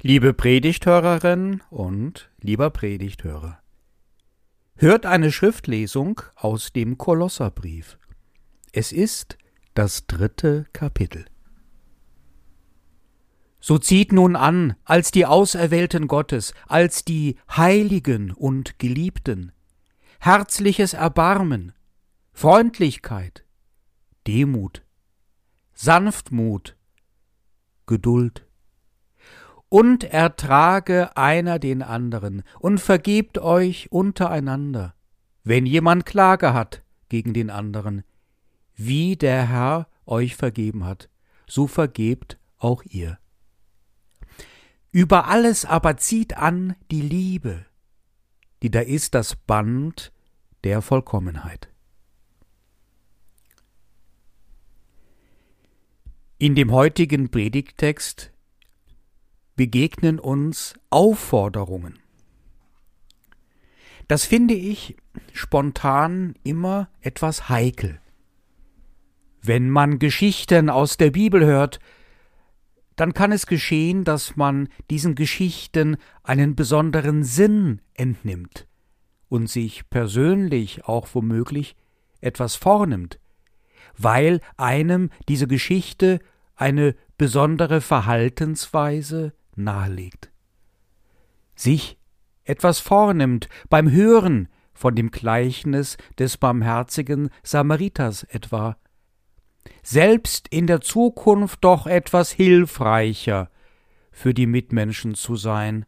Liebe Predigthörerin und lieber Predigthörer, hört eine Schriftlesung aus dem Kolosserbrief. Es ist das dritte Kapitel. So zieht nun an, als die Auserwählten Gottes, als die Heiligen und Geliebten, herzliches Erbarmen, Freundlichkeit, Demut, Sanftmut, Geduld, und ertrage einer den anderen und vergebt euch untereinander, wenn jemand Klage hat gegen den anderen, wie der Herr euch vergeben hat, so vergebt auch ihr. Über alles aber zieht an die Liebe, die da ist das Band der Vollkommenheit. In dem heutigen Predigttext begegnen uns Aufforderungen. Das finde ich spontan immer etwas heikel. Wenn man Geschichten aus der Bibel hört, dann kann es geschehen, dass man diesen Geschichten einen besonderen Sinn entnimmt und sich persönlich auch womöglich etwas vornimmt, weil einem diese Geschichte eine besondere Verhaltensweise nahelegt. Sich etwas vornimmt beim Hören von dem Gleichnis des barmherzigen Samariters etwa, selbst in der Zukunft doch etwas hilfreicher für die Mitmenschen zu sein,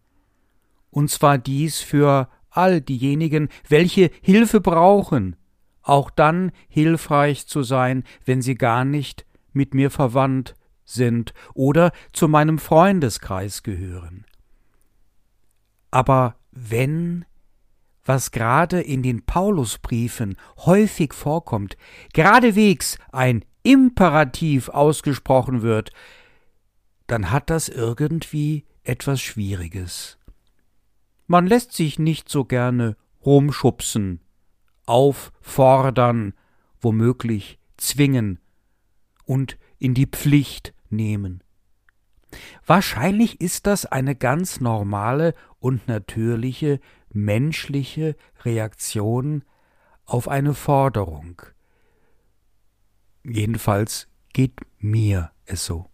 und zwar dies für all diejenigen, welche Hilfe brauchen, auch dann hilfreich zu sein, wenn sie gar nicht mit mir verwandt sind oder zu meinem Freundeskreis gehören. Aber wenn, was gerade in den Paulusbriefen häufig vorkommt, geradewegs ein Imperativ ausgesprochen wird, dann hat das irgendwie etwas Schwieriges. Man lässt sich nicht so gerne rumschubsen, auffordern, womöglich zwingen und in die Pflicht nehmen. Wahrscheinlich ist das eine ganz normale und natürliche menschliche Reaktion auf eine Forderung. Jedenfalls geht mir es so.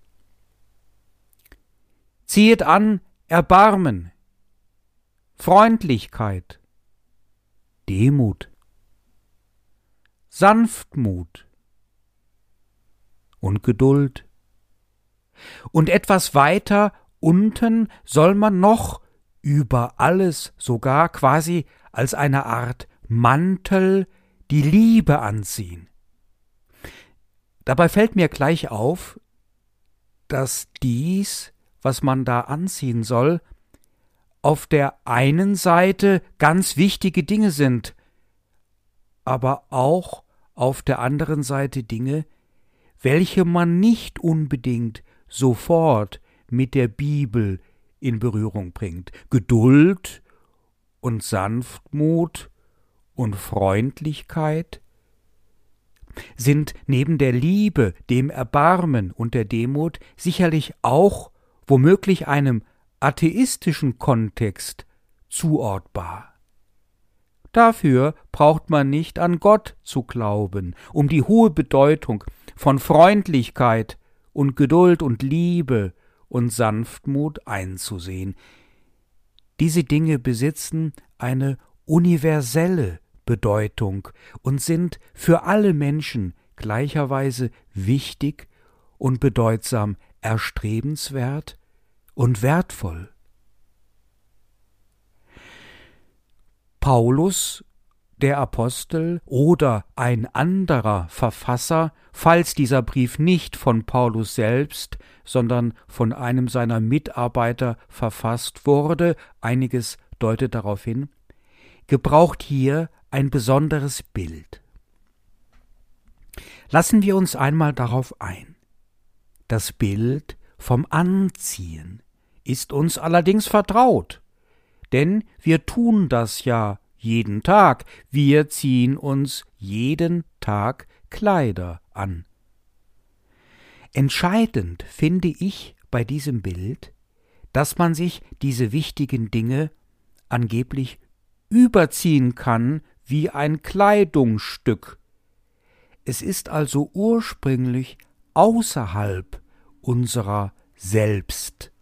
Ziehet an Erbarmen, Freundlichkeit, Demut, Sanftmut und Geduld. Und etwas weiter unten soll man noch über alles sogar quasi als eine Art Mantel die Liebe anziehen. Dabei fällt mir gleich auf, dass dies, was man da anziehen soll, auf der einen Seite ganz wichtige Dinge sind, aber auch auf der anderen Seite Dinge, welche man nicht unbedingt sofort mit der Bibel in Berührung bringt. Geduld und Sanftmut und Freundlichkeit sind neben der Liebe, dem Erbarmen und der Demut sicherlich auch womöglich einem atheistischen Kontext zuortbar. Dafür braucht man nicht an Gott zu glauben, um die hohe Bedeutung von Freundlichkeit und Geduld und Liebe und Sanftmut einzusehen. Diese Dinge besitzen eine universelle Bedeutung und sind für alle Menschen gleicherweise wichtig und bedeutsam erstrebenswert und wertvoll. Paulus der Apostel oder ein anderer Verfasser, falls dieser Brief nicht von Paulus selbst, sondern von einem seiner Mitarbeiter verfasst wurde, einiges deutet darauf hin, gebraucht hier ein besonderes Bild. Lassen wir uns einmal darauf ein. Das Bild vom Anziehen ist uns allerdings vertraut, denn wir tun das ja jeden Tag. Wir ziehen uns jeden Tag Kleider an. Entscheidend finde ich bei diesem Bild, dass man sich diese wichtigen Dinge angeblich überziehen kann wie ein Kleidungsstück. Es ist also ursprünglich außerhalb unserer selbst.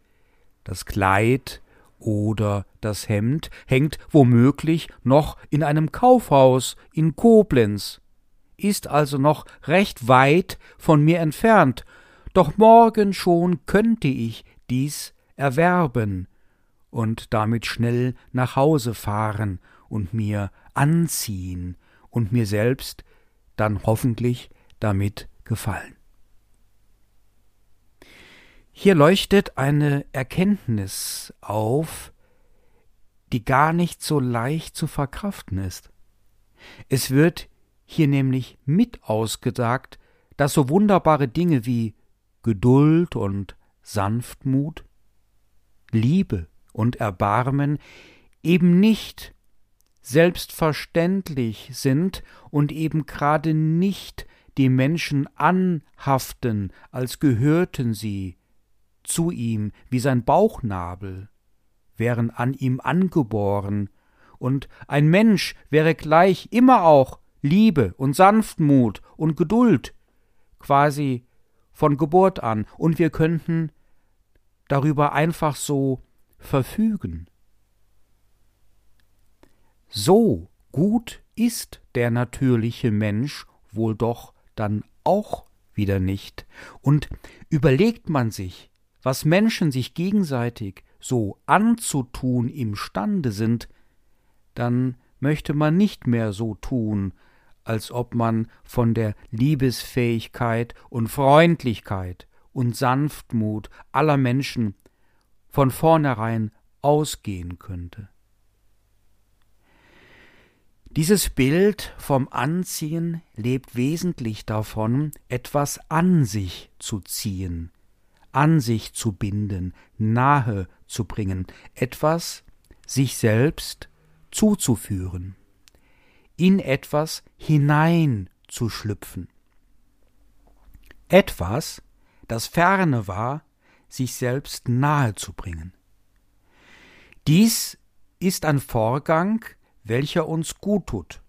Das Kleid oder das Hemd hängt womöglich noch in einem Kaufhaus in Koblenz, ist also noch recht weit von mir entfernt, doch morgen schon könnte ich dies erwerben und damit schnell nach Hause fahren und mir anziehen und mir selbst dann hoffentlich damit gefallen. Hier leuchtet eine Erkenntnis auf, die gar nicht so leicht zu verkraften ist. Es wird hier nämlich mit ausgesagt, dass so wunderbare Dinge wie Geduld und Sanftmut, Liebe und Erbarmen eben nicht selbstverständlich sind und eben gerade nicht die Menschen anhaften, als gehörten sie zu ihm wie sein Bauchnabel, wären an ihm angeboren, und ein Mensch wäre gleich immer auch Liebe und Sanftmut und Geduld, quasi von Geburt an, und wir könnten darüber einfach so verfügen. So gut ist der natürliche Mensch wohl doch dann auch wieder nicht. Und überlegt man sich, was Menschen sich gegenseitig so anzutun imstande sind, dann möchte man nicht mehr so tun, als ob man von der Liebesfähigkeit und Freundlichkeit und Sanftmut aller Menschen von vornherein ausgehen könnte. Dieses Bild vom Anziehen lebt wesentlich davon, etwas an sich zu ziehen, an sich zu binden, nahe zu bringen, etwas sich selbst zuzuführen, in etwas hineinzuschlüpfen. Etwas, das ferne war, sich selbst nahe zu bringen. Dies ist ein Vorgang, welcher uns gut tut,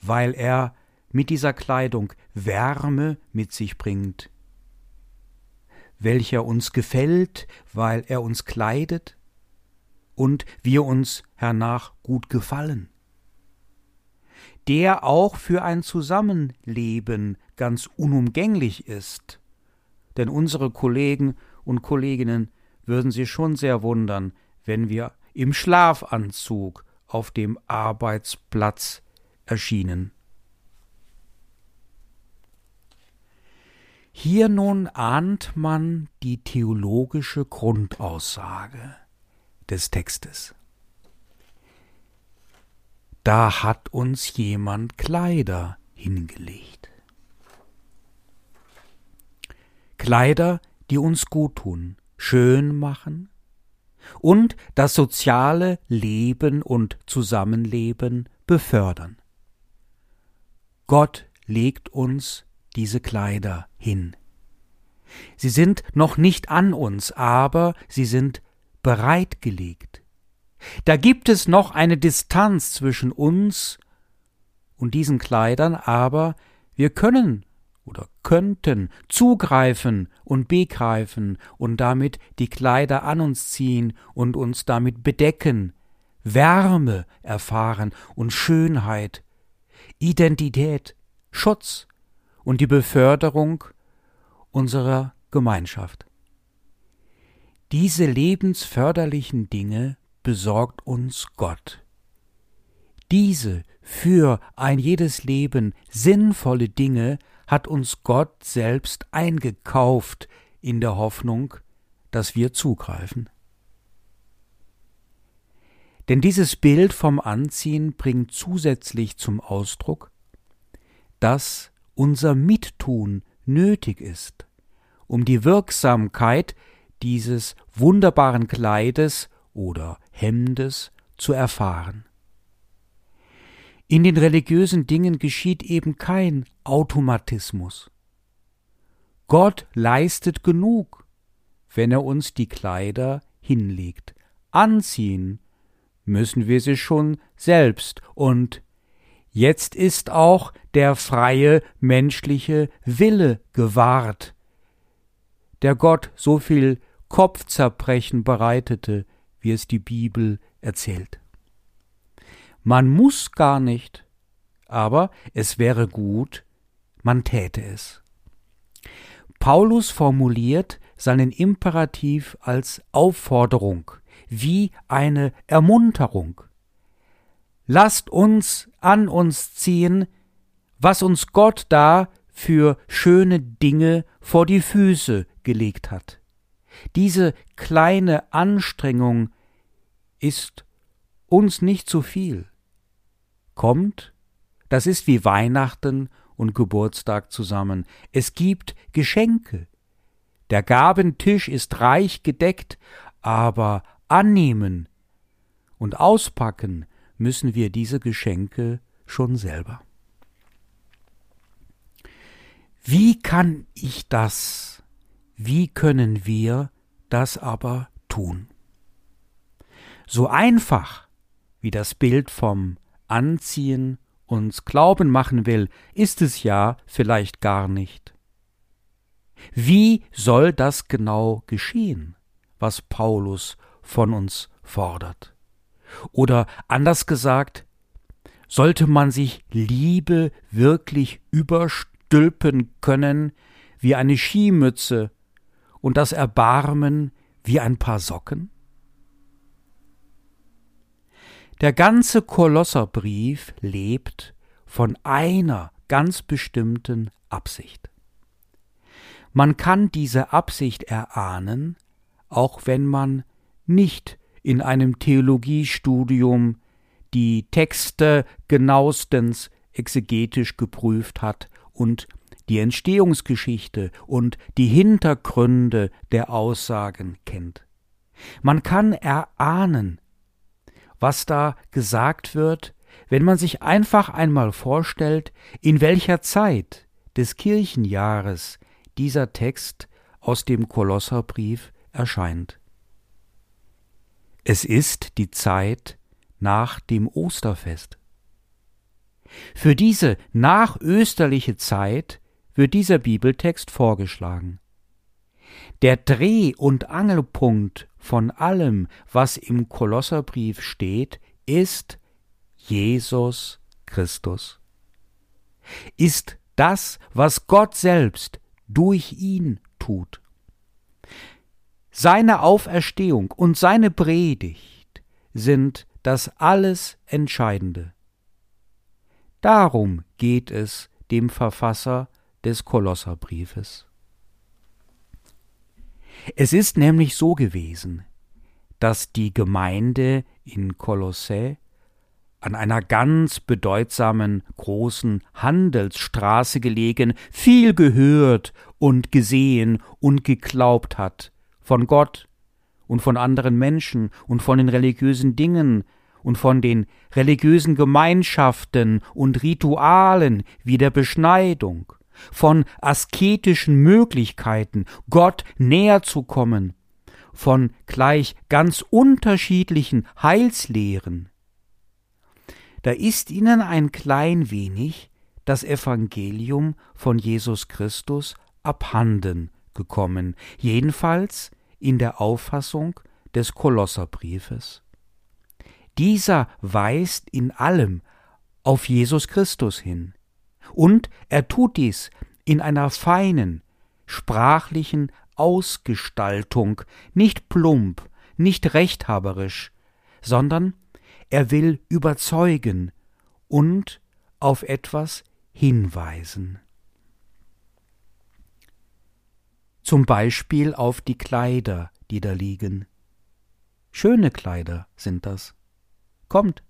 weil er mit dieser Kleidung Wärme mit sich bringt, welcher uns gefällt, weil er uns kleidet und wir uns hernach gut gefallen, der auch für ein Zusammenleben ganz unumgänglich ist, denn unsere Kollegen und Kolleginnen würden sich schon sehr wundern, wenn wir im Schlafanzug auf dem Arbeitsplatz erschienen. Hier nun ahnt man die theologische Grundaussage des Textes. Da hat uns jemand Kleider hingelegt. Kleider, die uns gut tun, schön machen und das soziale Leben und Zusammenleben befördern. Gott legt uns diese Kleider hin. Sie sind noch nicht an uns, aber sie sind bereitgelegt. Da gibt es noch eine Distanz zwischen uns und diesen Kleidern, aber wir können oder könnten zugreifen und begreifen und damit die Kleider an uns ziehen und uns damit bedecken, Wärme erfahren und Schönheit, Identität, Schutz und die Beförderung unserer Gemeinschaft. Diese lebensförderlichen Dinge besorgt uns Gott. Diese für ein jedes Leben sinnvolle Dinge hat uns Gott selbst eingekauft in der Hoffnung, dass wir zugreifen. Denn dieses Bild vom Anziehen bringt zusätzlich zum Ausdruck, dass unser Mittun nötig ist, um die Wirksamkeit dieses wunderbaren Kleides oder Hemdes zu erfahren. In den religiösen Dingen geschieht eben kein Automatismus. Gott leistet genug, wenn er uns die Kleider hinlegt. Anziehen müssen wir sie schon selbst und jetzt ist auch der freie menschliche Wille gewahrt, der Gott so viel Kopfzerbrechen bereitete, wie es die Bibel erzählt. Man muss gar nicht, aber es wäre gut, man täte es. Paulus formuliert seinen Imperativ als Aufforderung, wie eine Ermunterung. Lasst uns an uns ziehen, was uns Gott da für schöne Dinge vor die Füße gelegt hat. Diese kleine Anstrengung ist uns nicht zu viel. Kommt, das ist wie Weihnachten und Geburtstag zusammen. Es gibt Geschenke. Der Gabentisch ist reich gedeckt, aber annehmen und auspacken müssen wir diese Geschenke schon selber. Wie kann ich das, wie können wir das aber tun? So einfach, wie das Bild vom Anziehen uns glauben machen will, ist es ja vielleicht gar nicht. Wie soll das genau geschehen, was Paulus von uns fordert? Oder anders gesagt, sollte man sich Liebe wirklich überstülpen können wie eine Skimütze und das Erbarmen wie ein paar Socken? Der ganze Kolosserbrief lebt von einer ganz bestimmten Absicht. Man kann diese Absicht erahnen, auch wenn man nicht in einem Theologiestudium die Texte genauestens exegetisch geprüft hat und die Entstehungsgeschichte und die Hintergründe der Aussagen kennt. Man kann erahnen, was da gesagt wird, wenn man sich einfach einmal vorstellt, in welcher Zeit des Kirchenjahres dieser Text aus dem Kolosserbrief erscheint. Es ist die Zeit nach dem Osterfest. Für diese nachösterliche Zeit wird dieser Bibeltext vorgeschlagen. Der Dreh- und Angelpunkt von allem, was im Kolosserbrief steht, ist Jesus Christus. Ist das, was Gott selbst durch ihn tut. Seine Auferstehung und seine Predigt sind das alles Entscheidende. Darum geht es dem Verfasser des Kolosserbriefes. Es ist nämlich so gewesen, dass die Gemeinde in Kolossä an einer ganz bedeutsamen großen Handelsstraße gelegen, viel gehört und gesehen und geglaubt hat von Gott und von anderen Menschen und von den religiösen Dingen und von den religiösen Gemeinschaften und Ritualen wie der Beschneidung von asketischen Möglichkeiten, Gott näher zu kommen, von gleich ganz unterschiedlichen Heilslehren. Da ist ihnen ein klein wenig das Evangelium von Jesus Christus abhanden gekommen, jedenfalls in der Auffassung des Kolosserbriefes. Dieser weist in allem auf Jesus Christus hin. Und er tut dies in einer feinen, sprachlichen Ausgestaltung, nicht plump, nicht rechthaberisch, sondern er will überzeugen und auf etwas hinweisen. Zum Beispiel auf die Kleider, die da liegen. Schöne Kleider sind das. Kommt,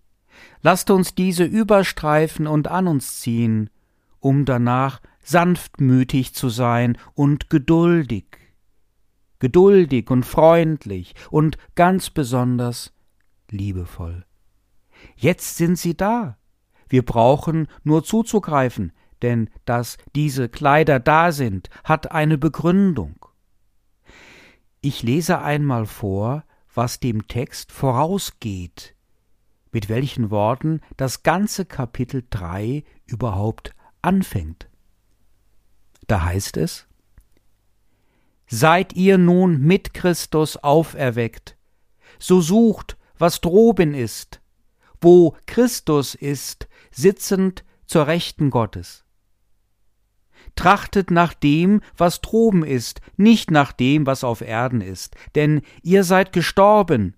lasst uns diese überstreifen und an uns ziehen, um danach sanftmütig zu sein und geduldig, geduldig und freundlich und ganz besonders liebevoll. Jetzt sind sie da. Wir brauchen nur zuzugreifen, denn dass diese Kleider da sind, hat eine Begründung. Ich lese einmal vor, was dem Text vorausgeht, mit welchen Worten das ganze Kapitel 3 überhaupt anfängt. Da heißt es, Seid ihr nun mit Christus auferweckt, so sucht, was droben ist, wo Christus ist, sitzend zur Rechten Gottes. Trachtet nach dem, was droben ist, nicht nach dem, was auf Erden ist, denn ihr seid gestorben,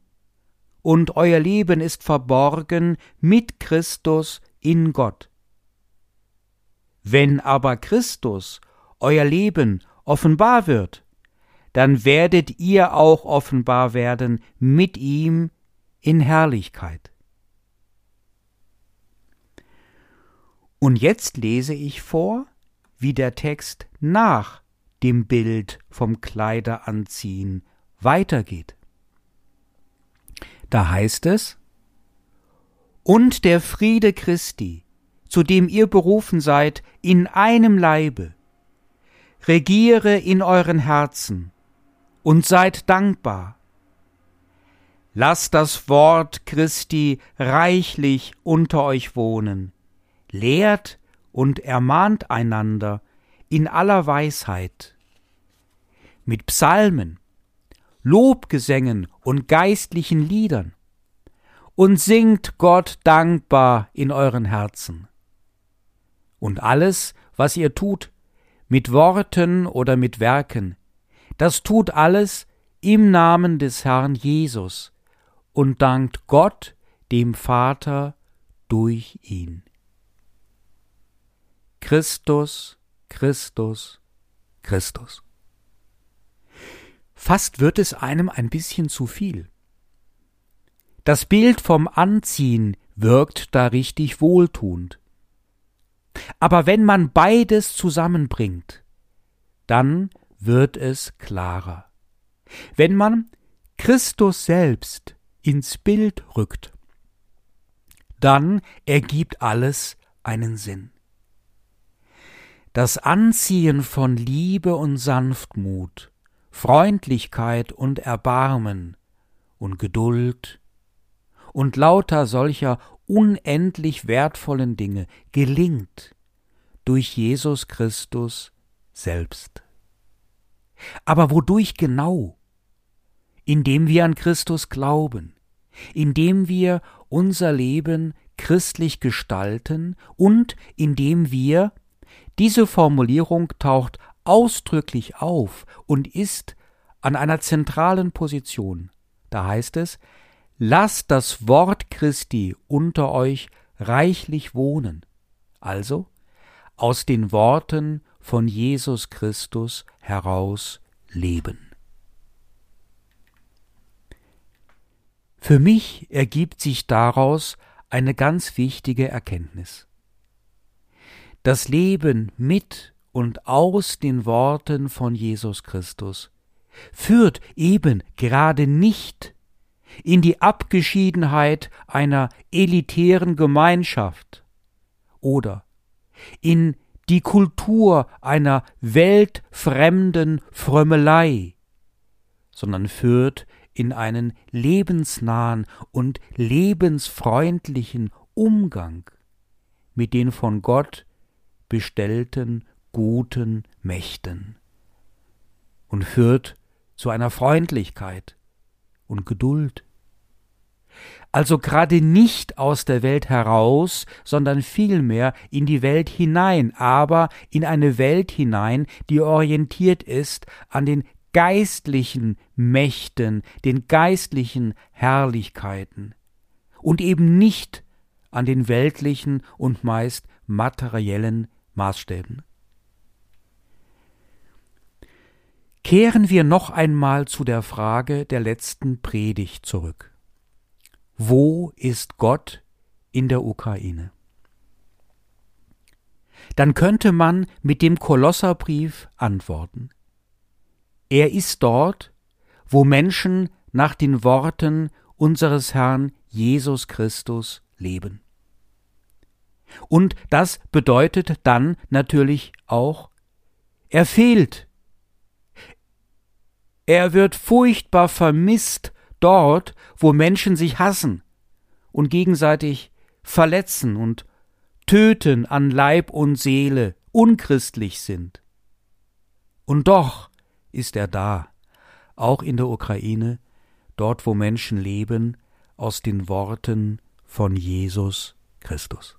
und euer Leben ist verborgen mit Christus in Gott. Wenn aber Christus, euer Leben, offenbar wird, dann werdet ihr auch offenbar werden mit ihm in Herrlichkeit. Und jetzt lese ich vor, wie der Text nach dem Bild vom Kleideranziehen weitergeht. Da heißt es, und der Friede Christi, zu dem ihr berufen seid, in einem Leibe, regiere in euren Herzen und seid dankbar. Lasst das Wort Christi reichlich unter euch wohnen, lehrt und ermahnt einander in aller Weisheit. Mit Psalmen, Lobgesängen und geistlichen Liedern und singt Gott dankbar in euren Herzen. Und alles, was ihr tut, mit Worten oder mit Werken, das tut alles im Namen des Herrn Jesus und dankt Gott, dem Vater, durch ihn. Christus, Christus, Christus. Fast wird es einem ein bisschen zu viel. Das Bild vom Anziehen wirkt da richtig wohltuend. Aber wenn man beides zusammenbringt, dann wird es klarer. Wenn man Christus selbst ins Bild rückt, dann ergibt alles einen Sinn. Das Anziehen von Liebe und Sanftmut, Freundlichkeit und Erbarmen und Geduld und lauter solcher unendlich wertvollen Dinge gelingt durch Jesus Christus selbst. Aber wodurch genau? Indem wir an Christus glauben, indem wir unser Leben christlich gestalten und indem wir, diese Formulierung taucht ausdrücklich auf und ist an einer zentralen Position. Da heißt es, lasst das Wort Christi unter euch reichlich wohnen. Also aus den Worten von Jesus Christus heraus leben. Für mich ergibt sich daraus eine ganz wichtige Erkenntnis. Das Leben mit und aus den Worten von Jesus Christus führt eben gerade nicht in die Abgeschiedenheit einer elitären Gemeinschaft oder in die Kultur einer weltfremden Frömmelei, sondern führt in einen lebensnahen und lebensfreundlichen Umgang mit den von Gott bestellten guten Mächten und führt zu einer Freundlichkeit und Geduld also gerade nicht aus der Welt heraus, sondern vielmehr in die Welt hinein, aber in eine Welt hinein, die orientiert ist an den geistlichen Mächten, den geistlichen Herrlichkeiten und eben nicht an den weltlichen und meist materiellen Maßstäben. Kehren wir noch einmal zu der Frage der letzten Predigt zurück. Wo ist Gott in der Ukraine? Dann könnte man mit dem Kolosserbrief antworten. Er ist dort, wo Menschen nach den Worten unseres Herrn Jesus Christus leben. Und das bedeutet dann natürlich auch, er fehlt. Er wird furchtbar vermisst dort, wo Menschen sich hassen und gegenseitig verletzen und töten an Leib und Seele, unchristlich sind. Und doch ist er da, auch in der Ukraine, dort wo Menschen leben, aus den Worten von Jesus Christus.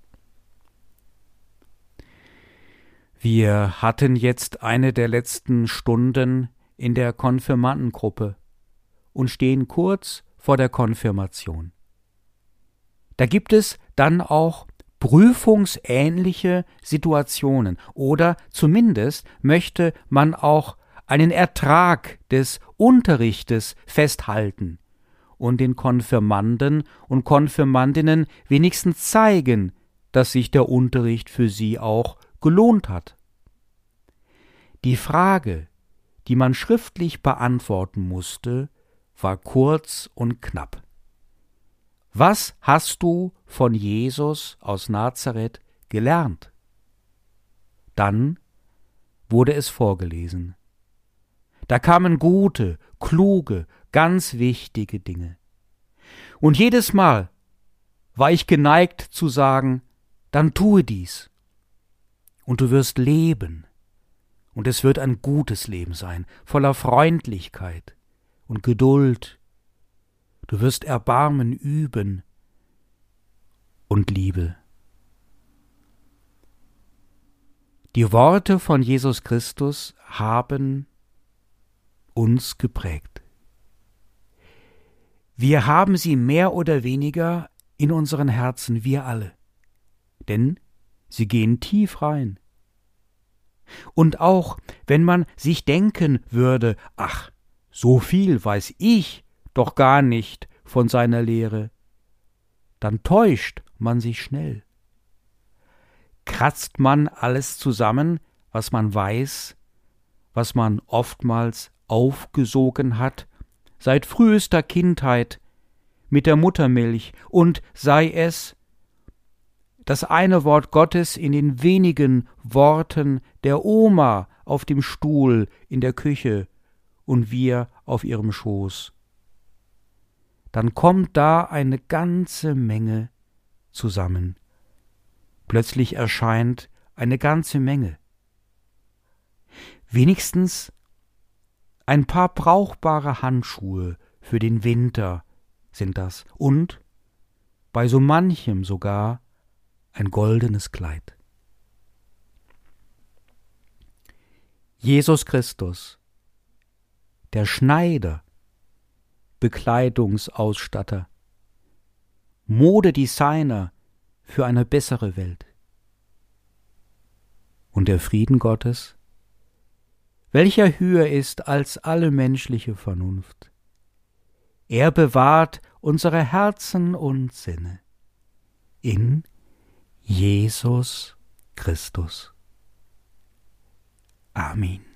Wir hatten jetzt eine der letzten Stunden in der Konfirmandengruppe und stehen kurz vor der Konfirmation. Da gibt es dann auch prüfungsähnliche Situationen oder zumindest möchte man auch einen Ertrag des Unterrichtes festhalten und den Konfirmanden und Konfirmandinnen wenigstens zeigen, dass sich der Unterricht für sie auch gelohnt hat. Die Frage, die man schriftlich beantworten musste, war kurz und knapp. Was hast du von Jesus aus Nazareth gelernt? Dann wurde es vorgelesen. Da kamen gute, kluge, ganz wichtige Dinge. Und jedes Mal war ich geneigt zu sagen, dann tue dies, und du wirst leben, und es wird ein gutes Leben sein, voller Freundlichkeit und Geduld. Du wirst Erbarmen üben und Liebe. Die Worte von Jesus Christus haben uns geprägt. Wir haben sie mehr oder weniger in unseren Herzen, wir alle, denn sie gehen tief rein. Und auch wenn man sich denken würde, ach, so viel weiß ich doch gar nicht von seiner Lehre, dann täuscht man sich schnell. Kratzt man alles zusammen, was man weiß, was man oftmals aufgesogen hat, seit frühester Kindheit, mit der Muttermilch, und sei es das eine Wort Gottes in den wenigen Worten der Oma auf dem Stuhl in der Küche und wir auf ihrem Schoß. Dann kommt da eine ganze Menge zusammen. Plötzlich erscheint eine ganze Menge. Wenigstens ein paar brauchbare Handschuhe für den Winter sind das und bei so manchem sogar ein goldenes Kleid. Jesus Christus, der Schneider, Bekleidungsausstatter, Modedesigner für eine bessere Welt. Und der Frieden Gottes, welcher höher ist als alle menschliche Vernunft. Er bewahrt unsere Herzen und Sinne in Jesus Christus. Amen.